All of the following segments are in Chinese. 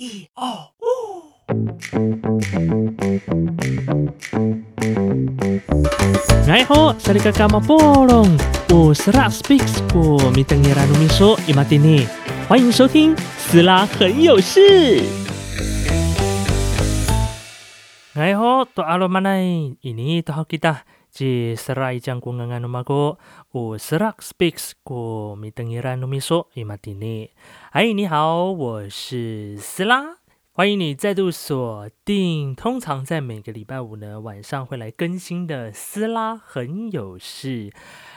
一二五。哎吼，萨利嘎嘎马波隆，我是拉 speaks 过米登耶拉努米说伊马蒂尼，欢迎收听斯拉很有事。哎吼，多阿罗马奈，伊尼多好吉达，即斯拉伊将公安安努马哥，我是拉 speaks 过米登耶拉努米说伊马蒂尼。哎，你好，我是斯拉。欢迎你再度锁定，通常在每个礼拜五呢晚上会来更新的《斯拉很有事》。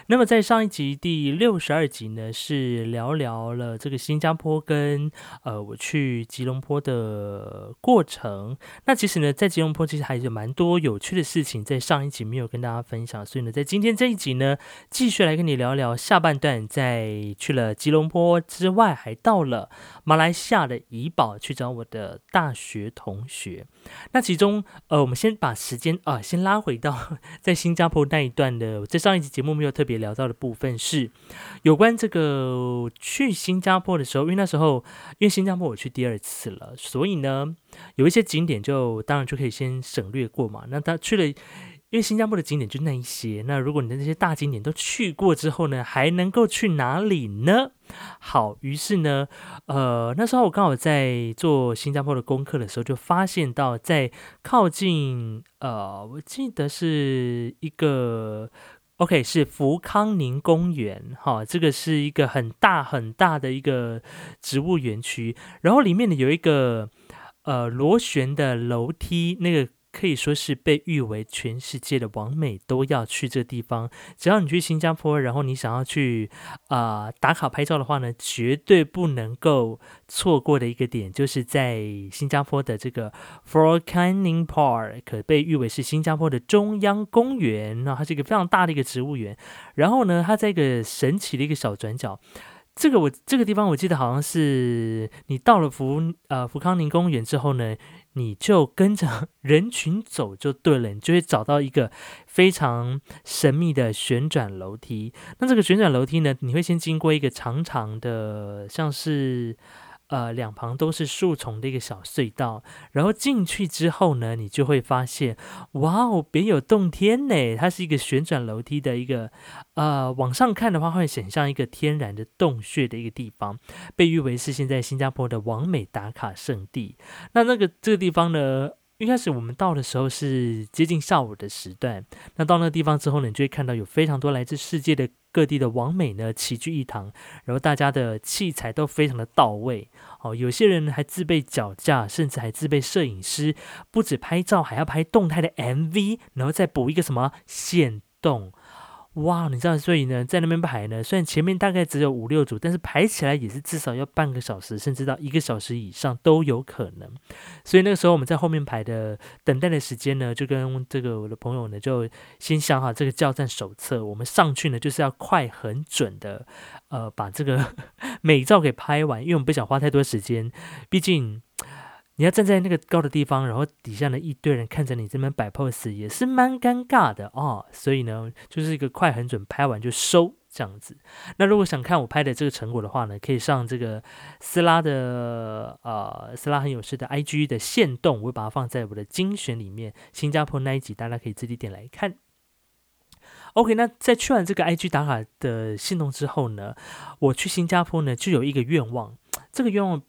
那么在上一集第六十二集呢，是聊聊了这个新加坡跟呃我去吉隆坡的过程。那其实呢，在吉隆坡其实还有蛮多有趣的事情，在上一集没有跟大家分享，所以呢，在今天这一集呢，继续来跟你聊聊下半段。在去了吉隆坡之外，还到了马来西亚的怡保去找我的大学同学。那其中呃，我们先把时间啊，先拉回到 在新加坡那一段的，在上一集节目没有特别。也聊到的部分是有关这个去新加坡的时候，因为那时候因为新加坡我去第二次了，所以呢有一些景点就当然就可以先省略过嘛。那他去了，因为新加坡的景点就那一些。那如果你的那些大景点都去过之后呢，还能够去哪里呢？好，于是呢，呃，那时候我刚好在做新加坡的功课的时候，就发现到在靠近呃，我记得是一个。OK，是福康宁公园，哈，这个是一个很大很大的一个植物园区，然后里面呢有一个呃螺旋的楼梯，那个。可以说是被誉为全世界的完美都要去这地方。只要你去新加坡，然后你想要去啊打卡拍照的话呢，绝对不能够错过的一个点，就是在新加坡的这个 f o r Canning Park，可被誉为是新加坡的中央公园。那它是一个非常大的一个植物园。然后呢，它在一个神奇的一个小转角。这个我这个地方我记得好像是你到了福呃福康宁公园之后呢。你就跟着人群走就对了，你就会找到一个非常神秘的旋转楼梯。那这个旋转楼梯呢，你会先经过一个长长的，像是。呃，两旁都是树丛的一个小隧道，然后进去之后呢，你就会发现，哇哦，别有洞天呢！它是一个旋转楼梯的一个，呃，往上看的话会显像一个天然的洞穴的一个地方，被誉为是现在新加坡的完美打卡圣地。那那个这个地方呢？一开始我们到的时候是接近下午的时段，那到那个地方之后呢，你就会看到有非常多来自世界的各地的网美呢齐聚一堂，然后大家的器材都非常的到位哦，有些人还自备脚架，甚至还自备摄影师，不止拍照，还要拍动态的 MV，然后再补一个什么线动。哇，你知道，所以呢，在那边排呢，虽然前面大概只有五六组，但是排起来也是至少要半个小时，甚至到一个小时以上都有可能。所以那个时候我们在后面排的等待的时间呢，就跟这个我的朋友呢，就先想好这个叫战手册，我们上去呢就是要快很准的，呃，把这个 美照给拍完，因为我们不想花太多时间，毕竟。你要站在那个高的地方，然后底下呢一堆人看着你这边摆 pose，也是蛮尴尬的哦。所以呢，就是一个快很准，拍完就收这样子。那如果想看我拍的这个成果的话呢，可以上这个斯拉的呃斯拉很有事的 IG 的线动，我会把它放在我的精选里面。新加坡那一集大家可以自己点来看。OK，那在去完这个 IG 打卡的线动之后呢，我去新加坡呢就有一个愿望，这个愿望。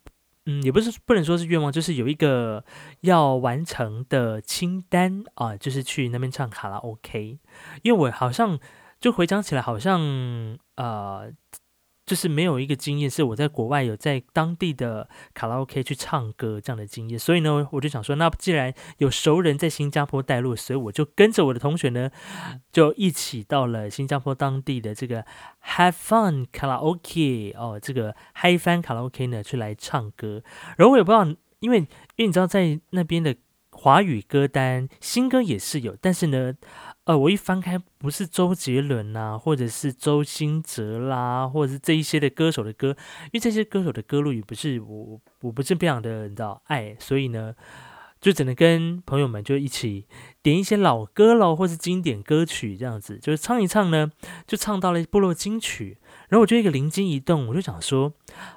嗯，也不是不能说是愿望，就是有一个要完成的清单啊，就是去那边唱卡拉 OK。因为我好像就回想起来，好像呃。就是没有一个经验，是我在国外有在当地的卡拉 OK 去唱歌这样的经验，所以呢，我就想说，那既然有熟人在新加坡带路，所以我就跟着我的同学呢，就一起到了新加坡当地的这个 Have Fun 卡拉 OK 哦，这个嗨翻卡拉 OK 呢，去来唱歌。然后我也不知道，因为因为你知道，在那边的华语歌单新歌也是有，但是呢。呃，我一翻开，不是周杰伦呐，或者是周兴哲啦，或者是这一些的歌手的歌，因为这些歌手的歌路也不是我，我不是非常的知道爱，所以呢，就只能跟朋友们就一起点一些老歌喽，或是经典歌曲这样子，就是唱一唱呢，就唱到了部落金曲，然后我就一个灵机一动，我就想说，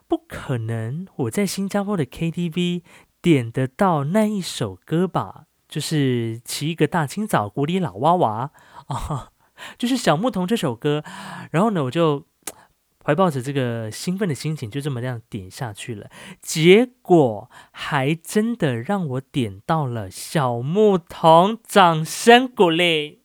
不可能，我在新加坡的 KTV 点得到那一首歌吧，就是起一个大清早，鼓里老娃娃啊，就是小牧童这首歌。然后呢，我就怀抱着这个兴奋的心情，就这么这样点下去了。结果还真的让我点到了小牧童，掌声鼓励。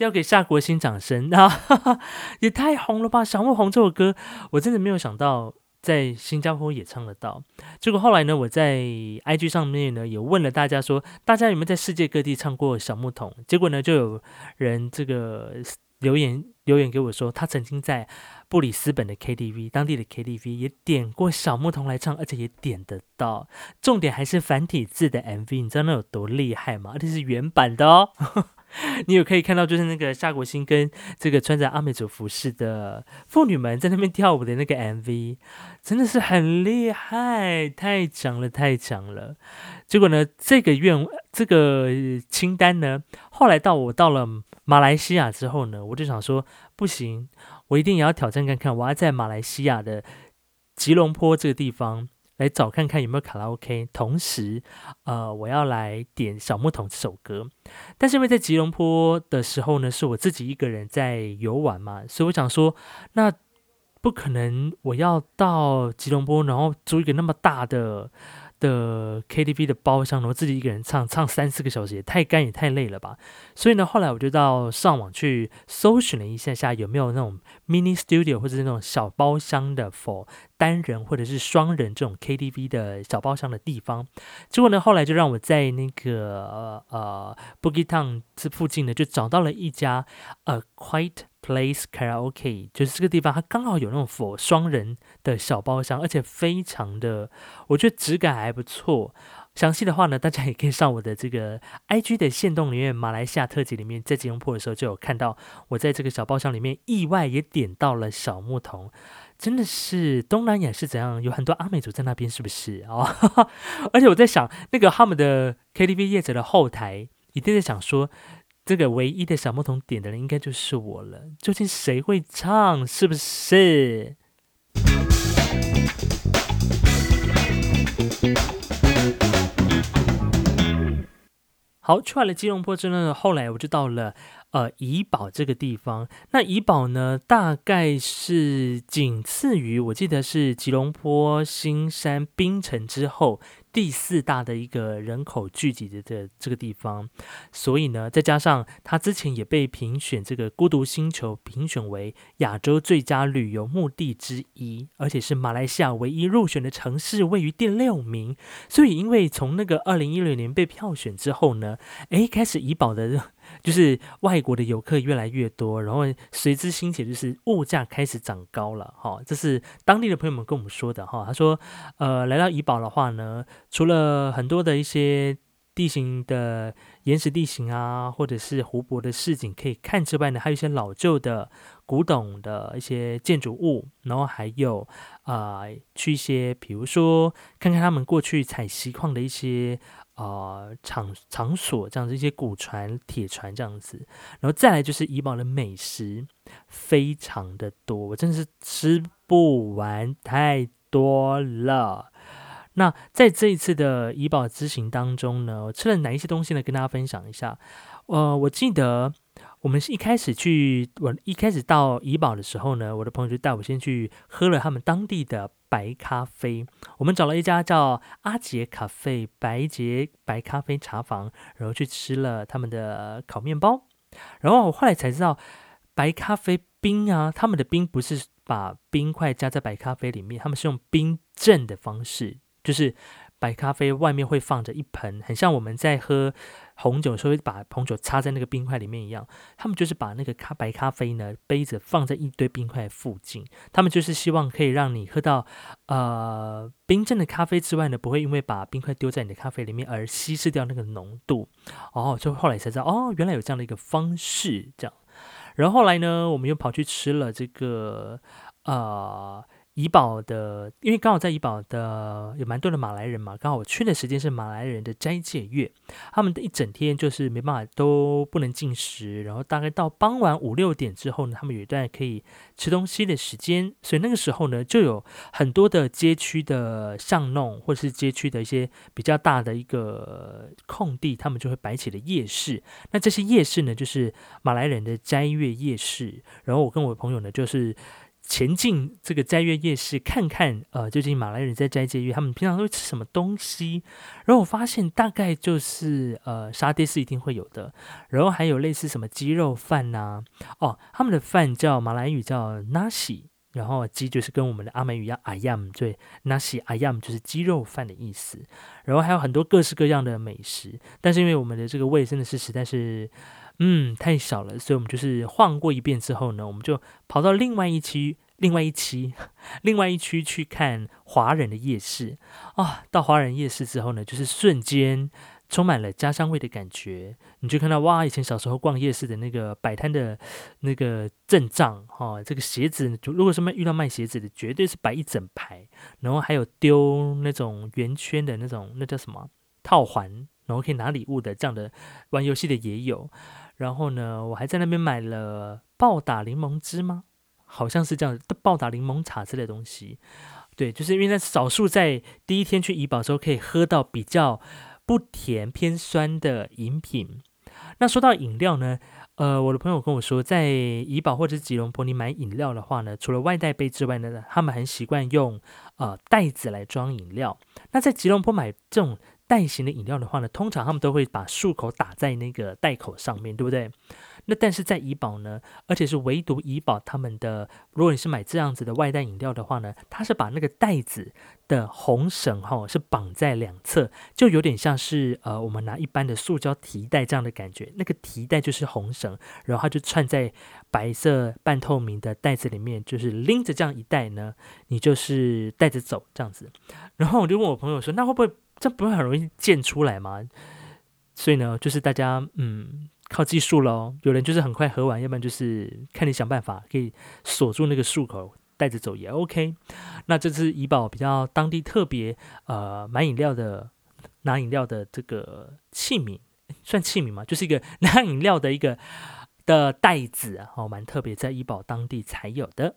要给夏国兴掌声 啊！也太红了吧！小牧红这首歌，我真的没有想到在新加坡也唱得到。结果后来呢，我在 IG 上面呢也问了大家说，大家有没有在世界各地唱过小牧童？结果呢，就有人这个留言留言给我说，他曾经在布里斯本的 KTV 当地的 KTV 也点过小牧童来唱，而且也点得到。重点还是繁体字的 MV，你知道那有多厉害吗？而且是原版的哦。你有可以看到，就是那个夏国兴跟这个穿着阿美族服饰的妇女们在那边跳舞的那个 MV，真的是很厉害，太强了，太强了。结果呢，这个愿这个清单呢，后来到我到了马来西亚之后呢，我就想说，不行，我一定也要挑战看看，我要在马来西亚的吉隆坡这个地方。来找看看有没有卡拉 OK，同时，呃，我要来点小牧童这首歌。但是因为在吉隆坡的时候呢，是我自己一个人在游玩嘛，所以我想说，那不可能我要到吉隆坡，然后租一个那么大的。的 KTV 的包厢，然后自己一个人唱唱三四个小时，也太干也太累了吧。所以呢，后来我就到上网去搜寻了一下下，有没有那种 mini studio 或者是那种小包厢的 for 单人或者是双人这种 KTV 的小包厢的地方。结果呢，后来就让我在那个呃 Boogie Town 这附近呢，就找到了一家 A Quite。Place Karaoke 就是这个地方，它刚好有那种 for 双人的小包厢，而且非常的，我觉得质感还不错。详细的话呢，大家也可以上我的这个 IG 的线动里面，马来西亚特辑里面，在吉隆坡的时候就有看到我在这个小包厢里面意外也点到了小牧童，真的是东南亚是怎样，有很多阿美族在那边，是不是啊？而且我在想，那个他们的 KTV 业者的后台一定在想说。这个唯一的小牧童点的人应该就是我了，究竟谁会唱？是不是？好，去完了吉隆坡之后呢，后来我就到了呃怡保这个地方。那怡保呢，大概是仅次于我记得是吉隆坡、新山、槟城之后。第四大的一个人口聚集的这这个地方，所以呢，再加上它之前也被评选这个孤独星球评选为亚洲最佳旅游目的之一，而且是马来西亚唯一入选的城市，位于第六名。所以，因为从那个二零一六年被票选之后呢，诶，开始怡保的。就是外国的游客越来越多，然后随之兴起，就是物价开始涨高了，哈，这是当地的朋友们跟我们说的，哈，他说，呃，来到怡保的话呢，除了很多的一些地形的岩石地形啊，或者是湖泊的市景可以看之外呢，还有一些老旧的古董的一些建筑物，然后还有啊，去一些比如说看看他们过去采锡矿的一些。啊，场场所这样子一些古船、铁船这样子，然后再来就是怡保的美食，非常的多，我真的是吃不完，太多了。那在这一次的怡保之行当中呢，我吃了哪一些东西呢？跟大家分享一下。呃，我记得。我们是一开始去，我一开始到怡保的时候呢，我的朋友就带我先去喝了他们当地的白咖啡。我们找了一家叫阿杰咖啡白杰白咖啡茶房，然后去吃了他们的烤面包。然后我后来才知道，白咖啡冰啊，他们的冰不是把冰块加在白咖啡里面，他们是用冰镇的方式，就是白咖啡外面会放着一盆，很像我们在喝。红酒稍微把红酒插在那个冰块里面一样，他们就是把那个咖白咖啡呢杯子放在一堆冰块附近，他们就是希望可以让你喝到呃冰镇的咖啡之外呢，不会因为把冰块丢在你的咖啡里面而稀释掉那个浓度。哦，就后来才知道，哦，原来有这样的一个方式，这样。然后后来呢，我们又跑去吃了这个呃。怡保的，因为刚好在怡保的有蛮多的马来人嘛，刚好我去的时间是马来人的斋戒月，他们的一整天就是没办法都不能进食，然后大概到傍晚五六点之后呢，他们有一段可以吃东西的时间，所以那个时候呢，就有很多的街区的巷弄或者是街区的一些比较大的一个空地，他们就会摆起了夜市。那这些夜市呢，就是马来人的斋月夜市。然后我跟我朋友呢，就是前进这个斋月夜市，看看呃，究竟马来人在斋戒月他们平常都会吃什么东西。然后我发现大概就是呃，沙爹是一定会有的，然后还有类似什么鸡肉饭呐，哦，他们的饭叫马来语叫 nasi，然后鸡就是跟我们的阿美语一样 ayam，对，nasi ayam 就是鸡肉饭的意思。然后还有很多各式各样的美食，但是因为我们的这个胃真的是实在是。嗯，太少了，所以我们就是晃过一遍之后呢，我们就跑到另外一区、另外一期、另外一区去看华人的夜市啊。到华人夜市之后呢，就是瞬间充满了家乡味的感觉。你就看到哇，以前小时候逛夜市的那个摆摊的那个阵仗哈，这个鞋子，如果什么遇到卖鞋子的，绝对是摆一整排，然后还有丢那种圆圈的那种，那叫什么套环，然后可以拿礼物的这样的玩游戏的也有。然后呢，我还在那边买了暴打柠檬汁吗？好像是这样，暴打柠檬茶之类的东西。对，就是因为那少数在第一天去怡保时候可以喝到比较不甜偏酸的饮品。那说到饮料呢，呃，我的朋友跟我说，在怡宝或者吉隆坡你买饮料的话呢，除了外带杯之外呢，他们很习惯用呃袋子来装饮料。那在吉隆坡买这种。袋型的饮料的话呢，通常他们都会把漱口打在那个袋口上面对不对？那但是在怡宝呢，而且是唯独怡宝他们的，如果你是买这样子的外带饮料的话呢，它是把那个袋子的红绳哈是绑在两侧，就有点像是呃我们拿一般的塑胶提袋这样的感觉，那个提袋就是红绳，然后它就串在白色半透明的袋子里面，就是拎着这样一袋呢，你就是带着走这样子。然后我就问我朋友说，那会不会？这不会很容易溅出来吗？所以呢，就是大家嗯靠技术喽。有人就是很快喝完，要不然就是看你想办法可以锁住那个漱口，带着走也 OK。那这是怡宝比较当地特别呃买饮料的拿饮料的这个器皿，算器皿吗？就是一个拿饮料的一个的袋子哦，蛮特别，在怡宝当地才有的。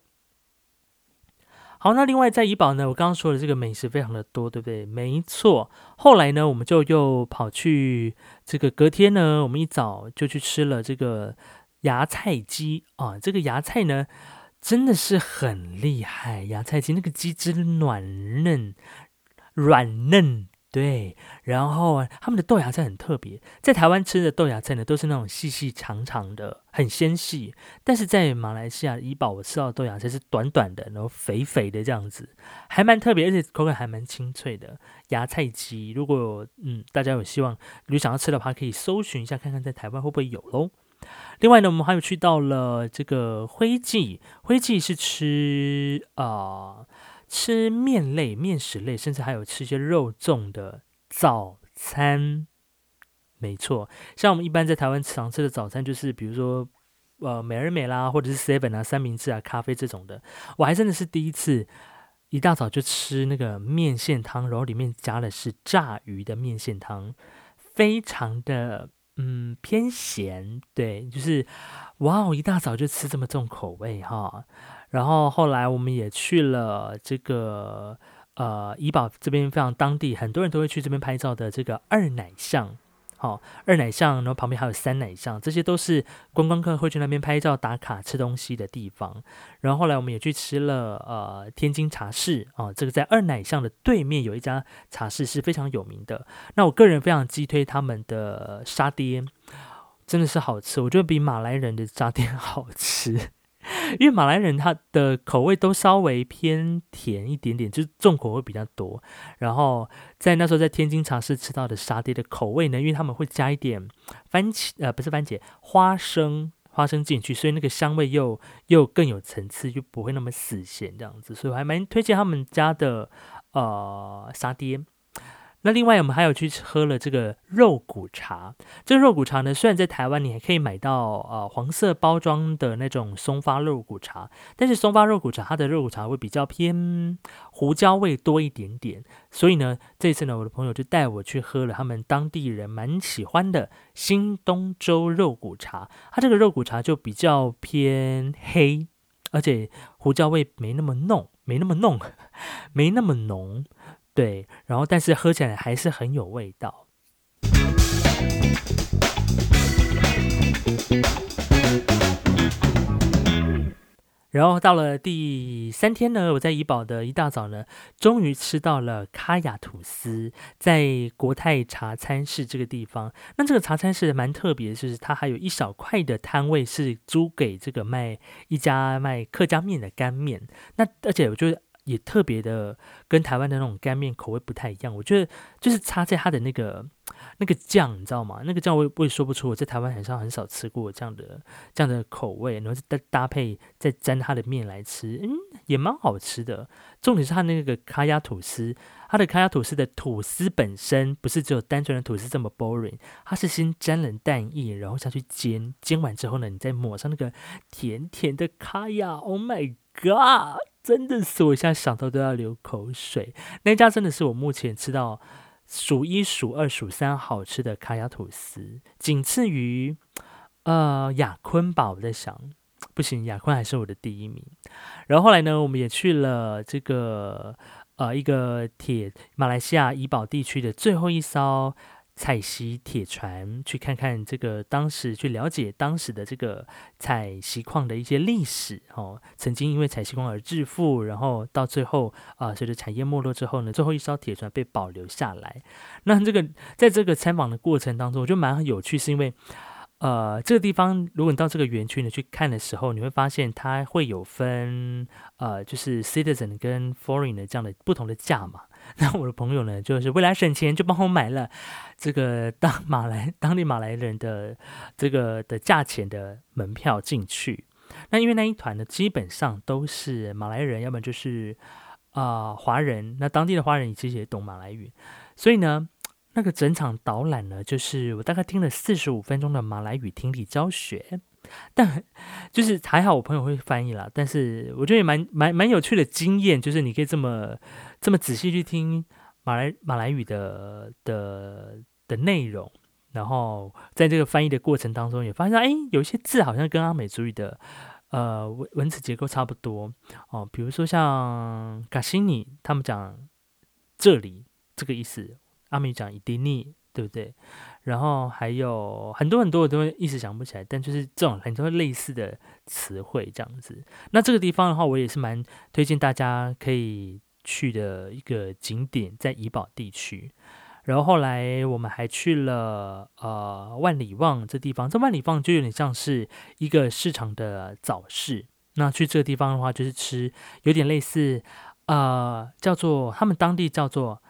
好，那另外在怡宝呢，我刚刚说的这个美食非常的多，对不对？没错。后来呢，我们就又跑去这个隔天呢，我们一早就去吃了这个芽菜鸡啊。这个芽菜呢，真的是很厉害，芽菜鸡那个鸡汁软嫩，软嫩。对，然后他们的豆芽菜很特别，在台湾吃的豆芽菜呢，都是那种细细长长的，很纤细。但是在马来西亚怡宝，我吃到豆芽菜是短短的，然后肥肥的这样子，还蛮特别，而且口感还蛮清脆的。芽菜鸡，如果嗯大家有希望有想要吃的话，可以搜寻一下，看看在台湾会不会有喽。另外呢，我们还有去到了这个灰记，灰记是吃啊。吃面类、面食类，甚至还有吃一些肉粽的早餐，没错。像我们一般在台湾常吃的早餐，就是比如说呃美而美啦，或者是 seven 啊、三明治啊、咖啡这种的。我还真的是第一次一大早就吃那个面线汤，然后里面加的是炸鱼的面线汤，非常的嗯偏咸，对，就是哇哦，一大早就吃这么重口味哈。然后后来我们也去了这个呃怡保这边非常当地，很多人都会去这边拍照的这个二奶巷，好二奶巷，然后旁边还有三奶巷，这些都是观光客会去那边拍照打卡吃东西的地方。然后后来我们也去吃了呃天津茶室啊，这个在二奶巷的对面有一家茶室是非常有名的。那我个人非常激推他们的沙爹，真的是好吃，我觉得比马来人的沙爹 好吃。因为马来人他的口味都稍微偏甜一点点，就是重口味比较多。然后在那时候在天津尝试吃到的沙爹的口味呢，因为他们会加一点番茄，呃，不是番茄，花生，花生进去，所以那个香味又又更有层次，就不会那么死咸这样子。所以我还蛮推荐他们家的呃沙爹。那另外我们还有去喝了这个肉骨茶。这个肉骨茶呢，虽然在台湾你还可以买到呃黄色包装的那种松发肉骨茶，但是松发肉骨茶它的肉骨茶会比较偏胡椒味多一点点。所以呢，这次呢，我的朋友就带我去喝了他们当地人蛮喜欢的新东州肉骨茶。它这个肉骨茶就比较偏黑，而且胡椒味没那么浓，没那么浓，没那么浓。对，然后但是喝起来还是很有味道。然后到了第三天呢，我在怡宝的一大早呢，终于吃到了卡雅吐司，在国泰茶餐室这个地方。那这个茶餐室蛮特别，就是它还有一小块的摊位是租给这个卖一家卖客家面的干面。那而且我觉得。也特别的跟台湾的那种干面口味不太一样，我觉得就是差在它的那个那个酱，你知道吗？那个酱我也我也说不出，我在台湾很少很少吃过这样的这样的口味，然后再搭配再沾它的面来吃，嗯，也蛮好吃的。重点是它那个卡亚吐司，它的卡亚吐司的吐司本身不是只有单纯的吐司这么 boring，它是先沾了蛋液，然后下去煎，煎完之后呢，你再抹上那个甜甜的卡亚，Oh my god！真的是，我现在想到都要流口水。那家真的是我目前吃到数一数二数三好吃的卡雅吐司，仅次于呃雅坤吧。我在想，不行，雅坤还是我的第一名。然后后来呢，我们也去了这个呃一个铁马来西亚怡保地区的最后一艘。采锡铁船去看看这个当时去了解当时的这个采锡矿的一些历史哦，曾经因为采锡矿而致富，然后到最后啊，随着产业没落之后呢，最后一艘铁船被保留下来。那这个在这个参访的过程当中，我觉得蛮有趣，是因为呃，这个地方如果你到这个园区呢去看的时候，你会发现它会有分呃，就是 citizen 跟 foreign 的这样的不同的价嘛。那我的朋友呢，就是为了省钱，就帮我买了这个当 马来当地马来人的这个的价钱的门票进去。那因为那一团呢，基本上都是马来人，要么就是啊华人。那当地的华人其实也懂马来语，所以呢，那个整场导览呢，就是我大概听了四十五分钟的马来语听力教学。但就是还好，我朋友会翻译啦。但是我觉得也蛮蛮蛮有趣的经验，就是你可以这么这么仔细去听马来马来语的的的内容，然后在这个翻译的过程当中，也发现哎，有一些字好像跟阿美族语的呃文文字结构差不多哦。比如说像卡西尼，他们讲这里这个意思，阿美讲伊迪尼，对不对？然后还有很多很多，我都一时想不起来，但就是这种很多类似的词汇这样子。那这个地方的话，我也是蛮推荐大家可以去的一个景点，在怡保地区。然后后来我们还去了呃万里望这地方，这万里望就有点像是一个市场的早市。那去这个地方的话，就是吃有点类似呃叫做他们当地叫做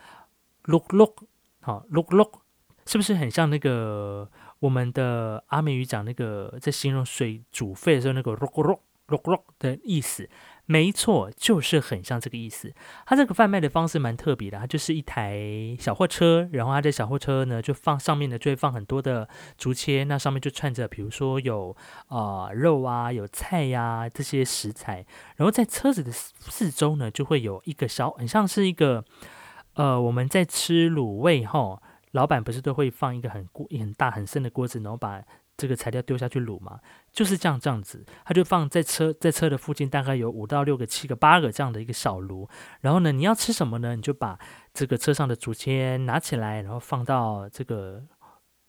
look look 好 look look。是不是很像那个我们的阿美语讲那个在形容水煮沸的时候那个 rock rock rock rock 的意思？没错，就是很像这个意思。它这个贩卖的方式蛮特别的，它就是一台小货车，然后它的小货车呢就放上面呢就会放很多的竹签，那上面就串着，比如说有啊肉啊有菜呀这些食材，然后在车子的四周呢就会有一个小，很像是一个呃我们在吃卤味哈。老板不是都会放一个很锅、很大、很深的锅子，然后把这个材料丢下去卤嘛？就是这样，这样子，他就放在车在车的附近，大概有五到六个、七个、八个这样的一个小炉。然后呢，你要吃什么呢？你就把这个车上的竹签拿起来，然后放到这个。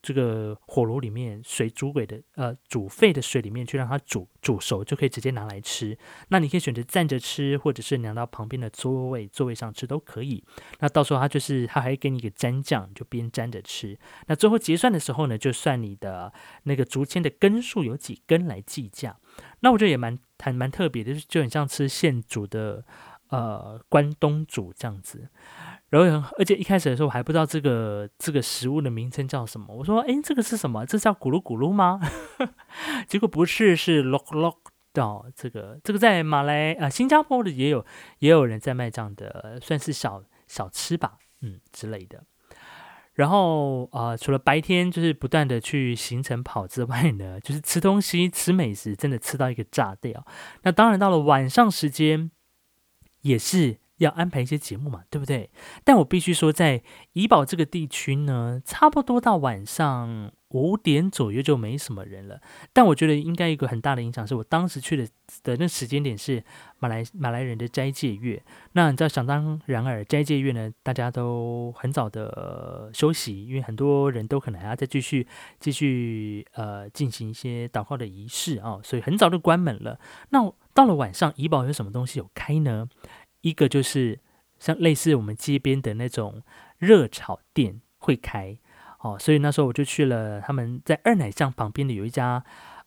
这个火炉里面水煮鬼的呃煮沸的水里面去让它煮煮熟就可以直接拿来吃。那你可以选择站着吃，或者是拿到旁边的座位座位上吃都可以。那到时候他就是他还给你一个蘸酱，就边蘸着吃。那最后结算的时候呢，就算你的那个竹签的根数有几根来计价。那我觉得也蛮还蛮特别的，就就很像吃现煮的呃关东煮这样子。然后，而且一开始的时候我还不知道这个这个食物的名称叫什么。我说：“哎，这个是什么？这叫咕噜咕噜吗？” 结果不是，是 lock lock 到。这个这个在马来啊，新加坡的也有也有人在卖这样的，算是小小吃吧，嗯之类的。然后啊，除了白天就是不断的去行程跑之外呢，就是吃东西、吃美食，真的吃到一个炸掉。那当然到了晚上时间，也是要安排一些节目嘛，对不对？但我必须说，在怡保这个地区呢，差不多到晚上。五点左右就没什么人了，但我觉得应该一个很大的影响是我当时去的的那时间点是马来马来人的斋戒月。那你知道，想当然而斋戒月呢，大家都很早的休息，因为很多人都可能还要再继续继续呃进行一些祷告的仪式啊，所以很早就关门了。那到了晚上，怡宝有什么东西有开呢？一个就是像类似我们街边的那种热炒店会开。哦，所以那时候我就去了他们在二奶巷旁边的有一家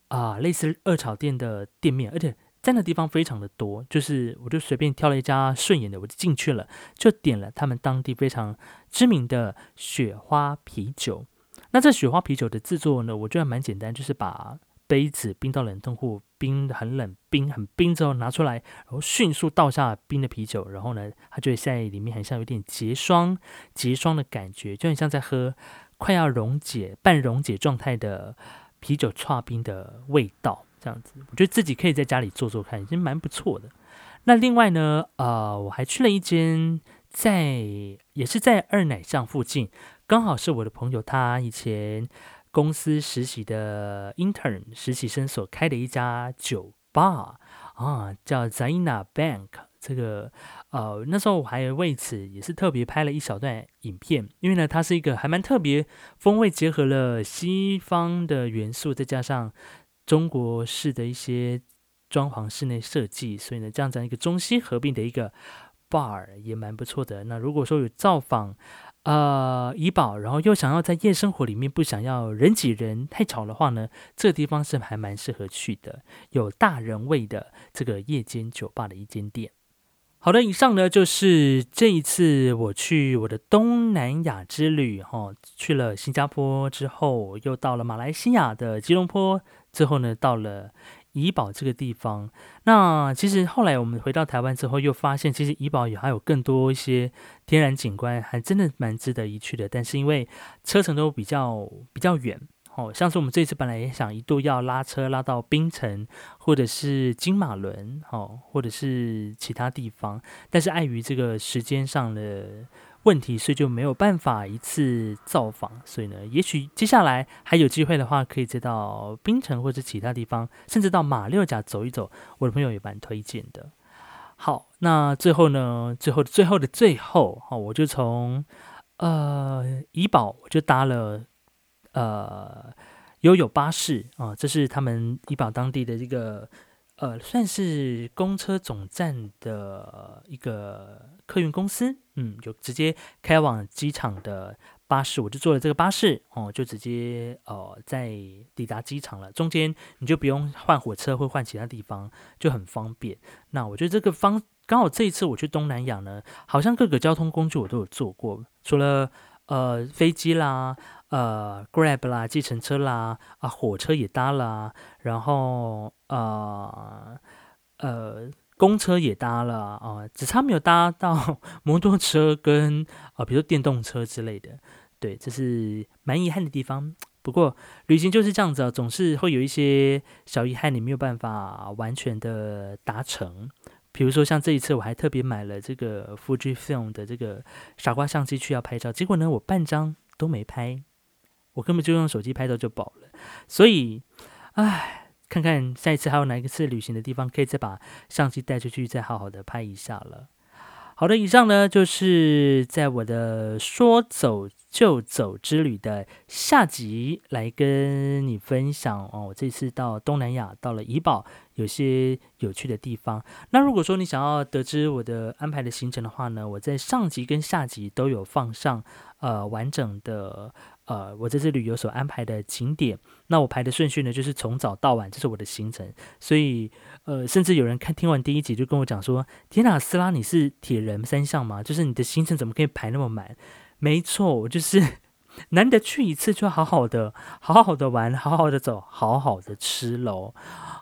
啊类似二炒店的店面，而且在那地方非常的多，就是我就随便挑了一家顺眼的，我就进去了，就点了他们当地非常知名的雪花啤酒。那这雪花啤酒的制作呢，我觉得蛮简单，就是把杯子冰到冷冻库，冰很冷，冰很冰之后拿出来，然后迅速倒下冰的啤酒，然后呢，它就会在里面很像有点结霜结霜的感觉，就很像在喝。快要溶解、半溶解状态的啤酒串冰的味道，这样子，我觉得自己可以在家里做做看，已经蛮不错的。那另外呢，呃，我还去了一间在也是在二奶巷附近，刚好是我的朋友他以前公司实习的 intern 实习生所开的一家酒吧啊，叫 Zaina Bank。这个。呃，那时候我还为此也是特别拍了一小段影片，因为呢，它是一个还蛮特别，风味结合了西方的元素，再加上中国式的一些装潢室内设计，所以呢，这样子一个中西合并的一个 bar 也蛮不错的。那如果说有造访呃怡宝，然后又想要在夜生活里面不想要人挤人太吵的话呢，这个地方是还蛮适合去的，有大人味的这个夜间酒吧的一间店。好的，以上呢就是这一次我去我的东南亚之旅，哈，去了新加坡之后，又到了马来西亚的吉隆坡，最后呢到了怡保这个地方。那其实后来我们回到台湾之后，又发现其实怡保也还有更多一些天然景观，还真的蛮值得一去的。但是因为车程都比较比较远。哦，像是我们这次本来也想一度要拉车拉到槟城，或者是金马伦，哦，或者是其他地方，但是碍于这个时间上的问题，所以就没有办法一次造访。所以呢，也许接下来还有机会的话，可以再到槟城或者其他地方，甚至到马六甲走一走。我的朋友也蛮推荐的。好，那最后呢，最后的最后的最后，哦，我就从呃怡保，我就搭了。呃，悠悠巴士啊，这是他们怡保当地的这个呃，算是公车总站的一个客运公司，嗯，就直接开往机场的巴士，我就坐了这个巴士哦，就直接呃在抵达机场了。中间你就不用换火车或换其他地方，就很方便。那我觉得这个方刚好这一次我去东南亚呢，好像各个交通工具我都有坐过，除了呃飞机啦。呃，Grab 啦，计程车啦，啊，火车也搭了，然后呃呃，公车也搭了啊，只差没有搭到 摩托车跟啊，比如说电动车之类的。对，这是蛮遗憾的地方。不过旅行就是这样子啊，总是会有一些小遗憾，你没有办法完全的达成。比如说像这一次，我还特别买了这个 Fujifilm 的这个傻瓜相机去要拍照，结果呢，我半张都没拍。我根本就用手机拍照就饱了，所以，唉，看看下一次还有哪一次旅行的地方，可以再把相机带出去，再好好的拍一下了。好的，以上呢就是在我的说走就走之旅的下集来跟你分享哦。我这次到东南亚，到了怡保，有些有趣的地方。那如果说你想要得知我的安排的行程的话呢，我在上集跟下集都有放上呃完整的。呃，我这次旅游所安排的景点，那我排的顺序呢，就是从早到晚，这是我的行程。所以，呃，甚至有人看听完第一集就跟我讲说：“天哪，斯拉，你是铁人三项吗？就是你的行程怎么可以排那么满？”没错，我就是难得去一次，就好好的、好好的玩、好好的走、好好的吃喽。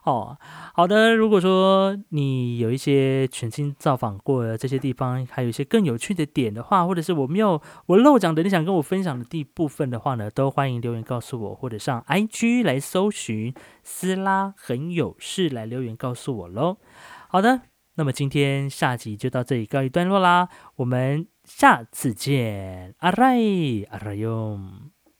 哦，好的。如果说你有一些全新造访过的这些地方，还有一些更有趣的点的话，或者是我没有我漏讲的，你想跟我分享的地部分的话呢，都欢迎留言告诉我，或者上 IG 来搜寻斯拉很有事来留言告诉我喽。好的，那么今天下集就到这里告一段落啦，我们下次见，阿赖阿赖哟。